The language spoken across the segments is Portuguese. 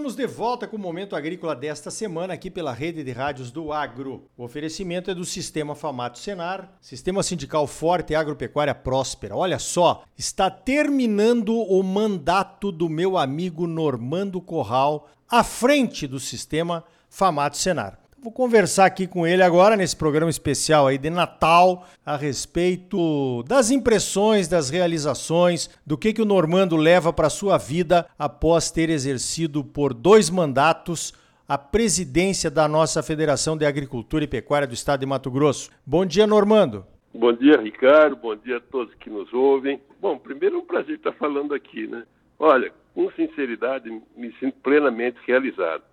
estamos de volta com o Momento Agrícola desta semana aqui pela rede de rádios do Agro. O oferecimento é do Sistema Famato Senar, Sistema Sindical Forte e Agropecuária Próspera. Olha só, está terminando o mandato do meu amigo Normando Corral à frente do Sistema Famato Senar. Vou conversar aqui com ele agora nesse programa especial aí de Natal a respeito das impressões, das realizações, do que que o Normando leva para sua vida após ter exercido por dois mandatos a presidência da nossa Federação de Agricultura e Pecuária do Estado de Mato Grosso. Bom dia, Normando. Bom dia, Ricardo. Bom dia a todos que nos ouvem. Bom, primeiro é um prazer estar falando aqui, né? Olha, com sinceridade, me sinto plenamente realizado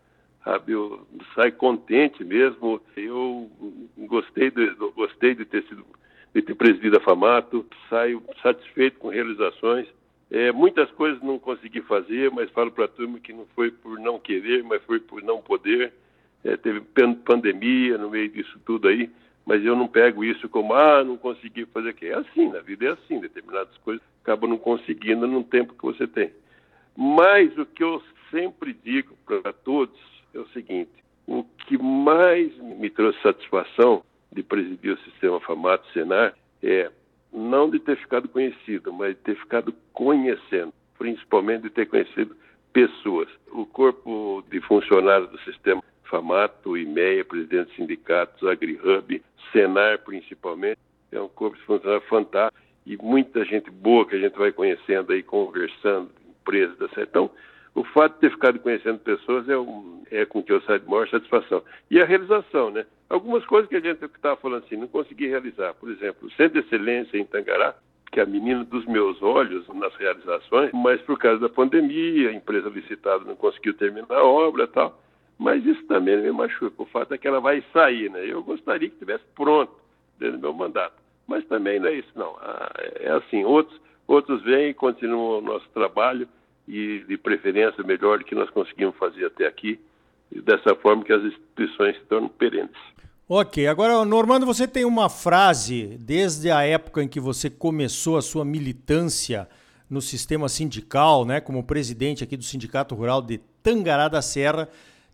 sabe? Eu saio contente mesmo. Eu gostei de, gostei de ter sido de ter presidido a Famato, saio satisfeito com realizações. É, muitas coisas não consegui fazer, mas falo para a turma que não foi por não querer, mas foi por não poder. É, teve pandemia no meio disso tudo aí, mas eu não pego isso como, ah, não consegui fazer aquilo. É assim, na vida é assim, determinadas coisas acabam não conseguindo no tempo que você tem. Mas o que eu sempre digo para todos é o seguinte: o que mais me trouxe satisfação de presidir o sistema FAMATO Senar é não de ter ficado conhecido, mas de ter ficado conhecendo, principalmente de ter conhecido pessoas. O corpo de funcionários do sistema FAMATO, IMEA, presidente de sindicatos, AgriHub, Senar principalmente, é um corpo de funcionários fantástico e muita gente boa que a gente vai conhecendo aí, conversando, empresas da Então, o fato de ter ficado conhecendo pessoas é, um, é com que eu saio de maior satisfação. E a realização, né? Algumas coisas que a gente estava falando assim, não consegui realizar. Por exemplo, o Centro de Excelência em Tangará, que é a menina dos meus olhos nas realizações, mas por causa da pandemia, a empresa licitada não conseguiu terminar a obra e tal. Mas isso também me machuca. O fato é que ela vai sair, né? Eu gostaria que estivesse pronto dentro do meu mandato. Mas também não é isso, não. Ah, é assim, outros, outros vêm e continuam o nosso trabalho e, de preferência, melhor do que nós conseguimos fazer até aqui, e dessa forma que as instituições se tornam perenes. Ok, agora, Normando, você tem uma frase desde a época em que você começou a sua militância no sistema sindical, né, como presidente aqui do Sindicato Rural de Tangará da Serra,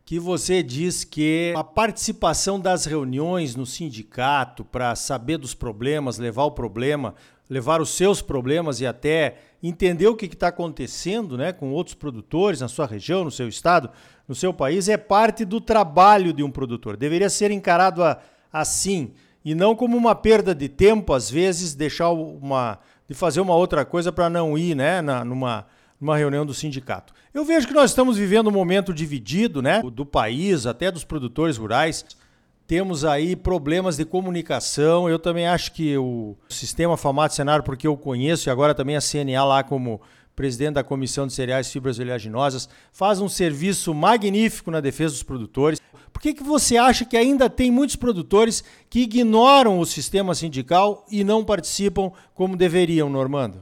que você diz que a participação das reuniões no sindicato para saber dos problemas, levar o problema, levar os seus problemas e até entender o que está acontecendo né, com outros produtores na sua região, no seu estado, no seu país, é parte do trabalho de um produtor. Deveria ser encarado a, assim e não como uma perda de tempo, às vezes, deixar uma. de fazer uma outra coisa para não ir né, na, numa, numa reunião do sindicato. Eu vejo que nós estamos vivendo um momento dividido né, do país, até dos produtores rurais. Temos aí problemas de comunicação. Eu também acho que o sistema Famato Cenário, porque eu conheço, e agora também a CNA lá como presidente da Comissão de Cereais e Fibras Oleaginosas, faz um serviço magnífico na defesa dos produtores. Por que, que você acha que ainda tem muitos produtores que ignoram o sistema sindical e não participam como deveriam, Normando?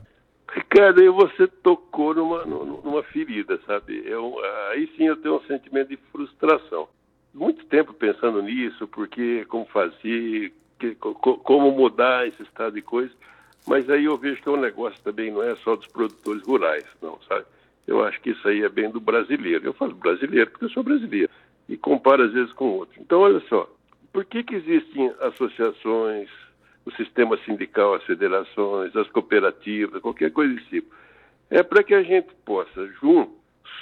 Ricardo, você tocou numa, numa ferida, sabe? Eu, aí sim eu tenho um sentimento de frustração muito tempo pensando nisso, porque como fazer, que, como mudar esse estado de coisas, mas aí eu vejo que é negócio também não é só dos produtores rurais, não, sabe? Eu acho que isso aí é bem do brasileiro. Eu falo brasileiro porque eu sou brasileiro e comparo às vezes com outro. Então, olha só, por que, que existem associações, o sistema sindical, as federações, as cooperativas, qualquer coisa desse tipo? É para que a gente possa, junto,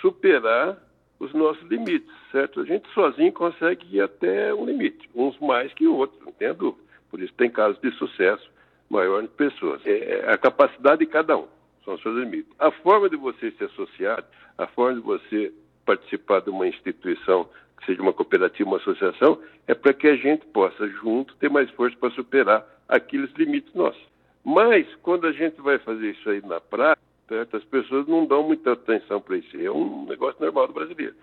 superar os nossos limites, certo? A gente sozinho consegue ir até um limite, uns mais que outros, não tenha dúvida. Por isso tem casos de sucesso maior em pessoas. É, é a capacidade de cada um, são os seus limites. A forma de você se associar, a forma de você participar de uma instituição, que seja uma cooperativa, uma associação, é para que a gente possa, junto, ter mais força para superar aqueles limites nossos. Mas, quando a gente vai fazer isso aí na prática, certo? As pessoas não dão muita atenção para isso. É um negócio normal do brasileiro.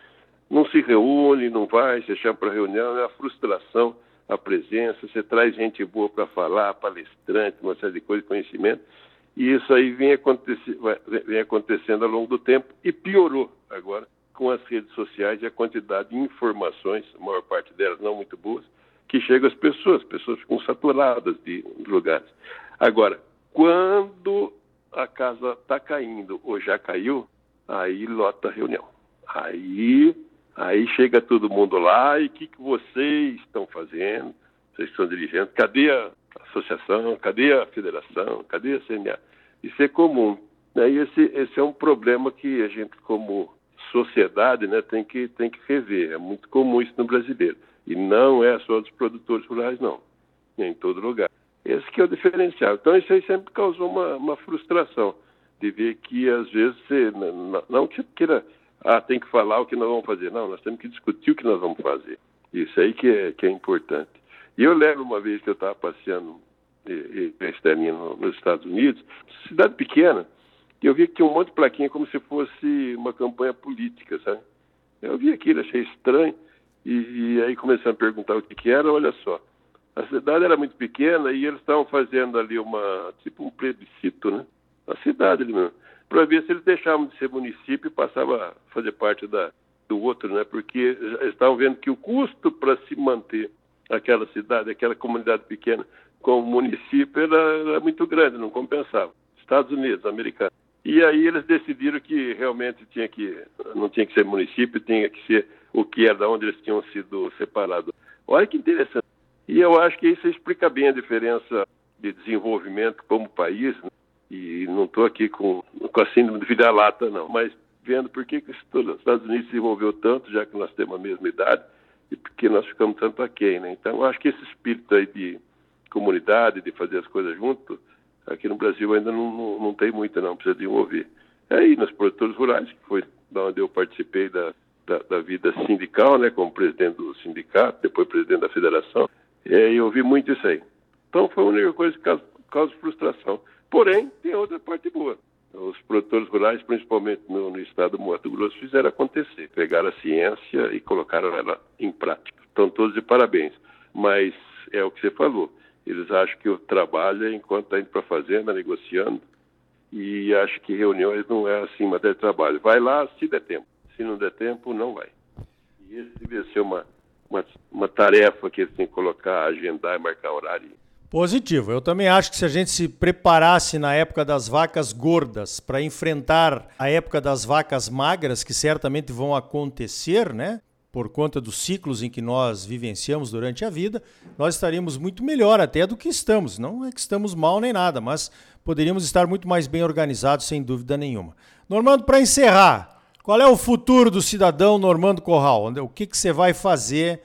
Não se reúne, não vai, você chama para reunião, é a frustração, a presença, você traz gente boa para falar, palestrante, uma série de coisas, conhecimento, e isso aí vem, acontecer, vem acontecendo ao longo do tempo e piorou agora com as redes sociais e a quantidade de informações, a maior parte delas não muito boas, que chegam às pessoas, as pessoas ficam saturadas de lugares. Agora, quando a casa está caindo ou já caiu, aí lota a reunião. Aí, aí chega todo mundo lá e o que, que vocês estão fazendo? Vocês estão dirigentes? Cadê a associação? Cadê a federação? Cadê a CNA? Isso é comum. Né? E esse, esse é um problema que a gente, como sociedade, né, tem, que, tem que rever. É muito comum isso no brasileiro. E não é só dos produtores rurais, não. É em todo lugar. Esse que é o diferencial. Então, isso aí sempre causou uma, uma frustração de ver que, às vezes, você, não, que queira, ah, tem que falar o que nós vamos fazer. Não, nós temos que discutir o que nós vamos fazer. Isso aí que é, que é importante. E eu lembro uma vez que eu estava passeando externinha nos Estados Unidos, cidade pequena, e eu vi que tinha um monte de plaquinha como se fosse uma campanha política, sabe? Eu vi aquilo, achei estranho, e, e aí comecei a perguntar o que, que era, olha só. A cidade era muito pequena e eles estavam fazendo ali uma, tipo um plebiscito, né? A cidade ali mesmo. Para ver se eles deixavam de ser município e passavam a fazer parte da, do outro, né? Porque estavam vendo que o custo para se manter aquela cidade, aquela comunidade pequena, como município, era, era muito grande, não compensava. Estados Unidos, americanos. E aí eles decidiram que realmente tinha que, não tinha que ser município, tinha que ser o que era da onde eles tinham sido separados. Olha que interessante. E eu acho que isso explica bem a diferença de desenvolvimento como país. Né? E não estou aqui com, com a síndrome de vira-lata, não, mas vendo por que, que os Estados Unidos se desenvolveu tanto, já que nós temos a mesma idade, e porque nós ficamos tanto aquém. Né? Então, acho que esse espírito aí de comunidade, de fazer as coisas junto, Aqui no Brasil ainda não, não, não tem muita, não, precisa desenvolver. É aí, nos produtores rurais, que foi da onde eu participei da, da, da, vida sindical, né, como presidente do sindicato, depois presidente da federação, é, eu vi muito isso aí. Então foi a única coisa que causa, causa frustração. Porém, tem outra parte boa. Os produtores rurais, principalmente no, no, estado do Mato Grosso, fizeram acontecer. Pegaram a ciência e colocaram ela em prática. Estão todos de parabéns. Mas é o que você falou. Eles acham que o trabalho é enquanto está indo para a fazenda, negociando, e acho que reuniões não é assim matéria de trabalho. Vai lá se der tempo. Se não der tempo, não vai. E esse devia ser uma, uma, uma tarefa que eles têm que colocar, agendar e marcar horário. Positivo. Eu também acho que se a gente se preparasse na época das vacas gordas para enfrentar a época das vacas magras, que certamente vão acontecer, né? por conta dos ciclos em que nós vivenciamos durante a vida, nós estaríamos muito melhor até do que estamos. Não é que estamos mal nem nada, mas poderíamos estar muito mais bem organizados, sem dúvida nenhuma. Normando, para encerrar, qual é o futuro do cidadão Normando Corral? O que, que você vai fazer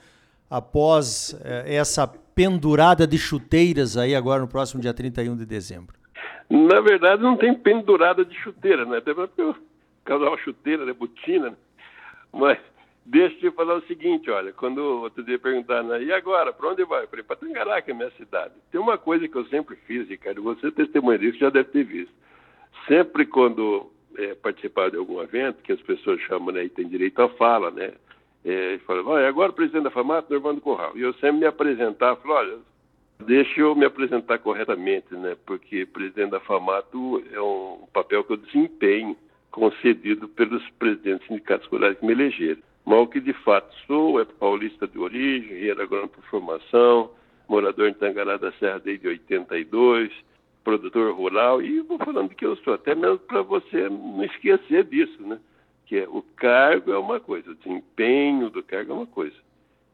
após eh, essa pendurada de chuteiras aí agora no próximo dia 31 de dezembro? Na verdade, não tem pendurada de chuteira, né? Até porque eu casal chuteira, né? Botina, né? mas Deixa eu falar o seguinte, olha, quando outro dia perguntaram, né, e agora, para onde vai? Eu falei, para Tangará, que é minha cidade. Tem uma coisa que eu sempre fiz, Ricardo, você testemunha disso, já deve ter visto. Sempre quando é, participar de algum evento, que as pessoas chamam, né, e tem direito à fala, né, é, falam, olha, agora o presidente da FAMAT, Normando Corral. E eu sempre me apresentar, falo, olha, deixa eu me apresentar corretamente, né, porque presidente da FAMATO é um papel que eu desempenho, concedido pelos presidentes sindicatos rurais que me elegeram. Mas o que de fato sou é paulista de origem, engenheiro agrônomo por formação, morador em Tangará da Serra desde 82, produtor rural, e vou falando que eu sou, até mesmo para você não esquecer disso, né? Que é, o cargo é uma coisa, o desempenho do cargo é uma coisa.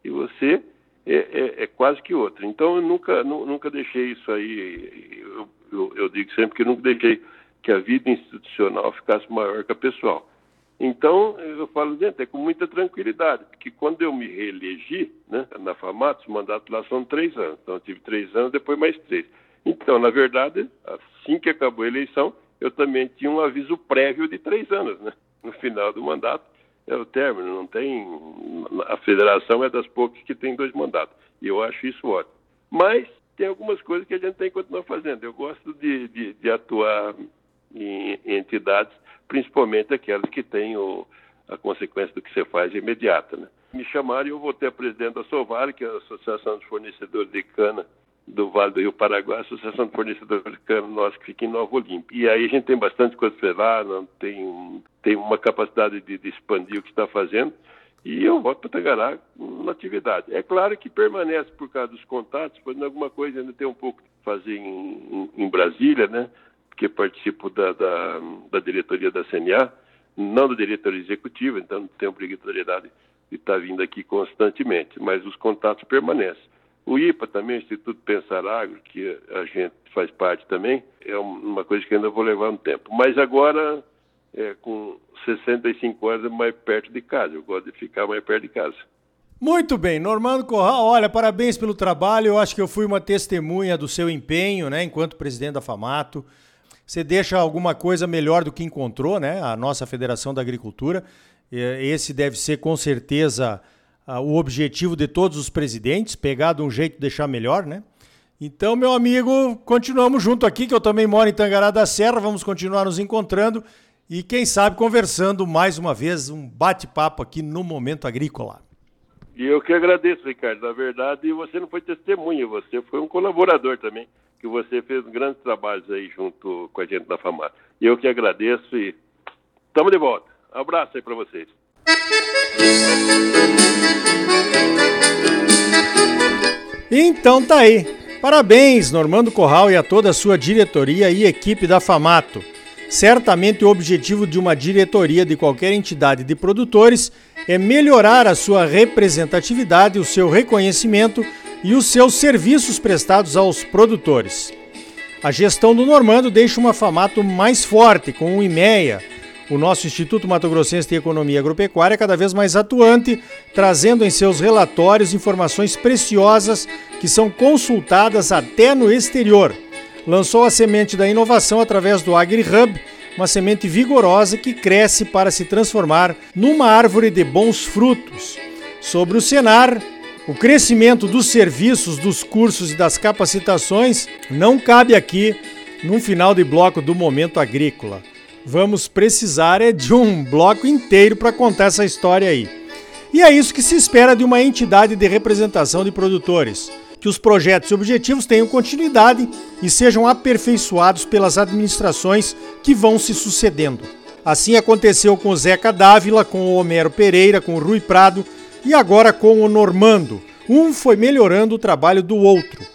E você é, é, é quase que outra. Então, eu nunca, nunca deixei isso aí, eu, eu, eu digo sempre que eu nunca deixei que a vida institucional ficasse maior que a pessoal. Então, eu falo, gente, é com muita tranquilidade, porque quando eu me reelegi né, na FAMAT, o mandato lá são três anos. Então, eu tive três anos, depois mais três. Então, na verdade, assim que acabou a eleição, eu também tinha um aviso prévio de três anos, né? No final do mandato é o término, não tem... A federação é das poucas que tem dois mandatos, e eu acho isso ótimo. Mas tem algumas coisas que a gente tem que continuar fazendo. Eu gosto de, de, de atuar em, entidades principalmente aquelas que têm o, a consequência do que você faz imediata. Né? Me chamaram e eu voltei a presidente da Sovar, que é a Associação dos Fornecedores de Cana do Vale do Rio Paraguai, a Associação de Fornecedores Cana nossa que fica em Nova Olímpia. E aí a gente tem bastante coisa para lá, tem, tem uma capacidade de, de expandir o que está fazendo, e eu volto para Tangará na atividade. É claro que permanece por causa dos contatos, fazendo alguma coisa ainda tem um pouco de fazer em, em, em Brasília, né? que participo da, da, da diretoria da CNA, não da diretoria executiva, então não tem obrigatoriedade de estar vindo aqui constantemente, mas os contatos permanecem. O IPA também, Instituto Pensar Agro, que a gente faz parte também, é uma coisa que ainda vou levar um tempo. Mas agora, é, com 65 anos, é mais perto de casa. Eu gosto de ficar mais perto de casa. Muito bem, Normando Corral, olha, parabéns pelo trabalho. Eu acho que eu fui uma testemunha do seu empenho, né, enquanto presidente da FAMATO. Você deixa alguma coisa melhor do que encontrou, né? A nossa Federação da Agricultura. Esse deve ser com certeza o objetivo de todos os presidentes, pegar de um jeito deixar melhor, né? Então, meu amigo, continuamos junto aqui, que eu também moro em Tangará da Serra, vamos continuar nos encontrando e, quem sabe, conversando mais uma vez, um bate-papo aqui no Momento Agrícola. E eu que agradeço, Ricardo. Na verdade, você não foi testemunha, você foi um colaborador também, que você fez grandes trabalhos aí junto com a gente da FAMAR. E eu que agradeço e estamos de volta. Abraço aí para vocês. Então tá aí. Parabéns, Normando Corral e a toda a sua diretoria e equipe da Famato. Certamente o objetivo de uma diretoria de qualquer entidade de produtores é melhorar a sua representatividade, o seu reconhecimento e os seus serviços prestados aos produtores. A gestão do Normando deixa uma Famato mais forte, com o IMEA, o nosso Instituto Mato Grossense de Economia Agropecuária é cada vez mais atuante, trazendo em seus relatórios informações preciosas que são consultadas até no exterior. Lançou a semente da inovação através do AgriHub, uma semente vigorosa que cresce para se transformar numa árvore de bons frutos. Sobre o Senar, o crescimento dos serviços, dos cursos e das capacitações não cabe aqui num final de bloco do Momento Agrícola vamos precisar é de um bloco inteiro para contar essa história aí. E é isso que se espera de uma entidade de representação de produtores, que os projetos e objetivos tenham continuidade e sejam aperfeiçoados pelas administrações que vão se sucedendo. Assim aconteceu com o Zeca Dávila, com o Homero Pereira, com o Rui Prado e agora com o Normando. Um foi melhorando o trabalho do outro.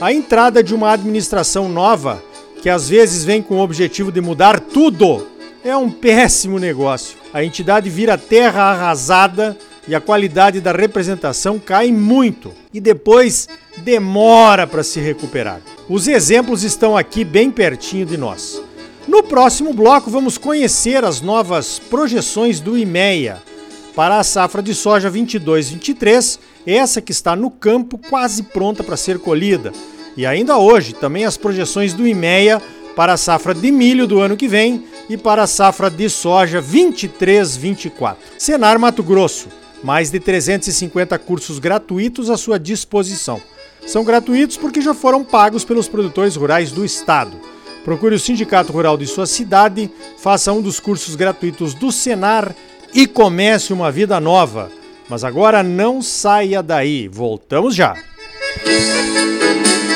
A entrada de uma administração nova que às vezes vem com o objetivo de mudar tudo, é um péssimo negócio. A entidade vira terra arrasada e a qualidade da representação cai muito e depois demora para se recuperar. Os exemplos estão aqui bem pertinho de nós. No próximo bloco vamos conhecer as novas projeções do IMEA para a safra de soja 22/23, essa que está no campo quase pronta para ser colhida e ainda hoje, também as projeções do IMEA para a safra de milho do ano que vem e para a safra de soja 23-24. Senar Mato Grosso, mais de 350 cursos gratuitos à sua disposição. São gratuitos porque já foram pagos pelos produtores rurais do estado. Procure o sindicato rural de sua cidade, faça um dos cursos gratuitos do Senar e comece uma vida nova. Mas agora não saia daí, voltamos já. Música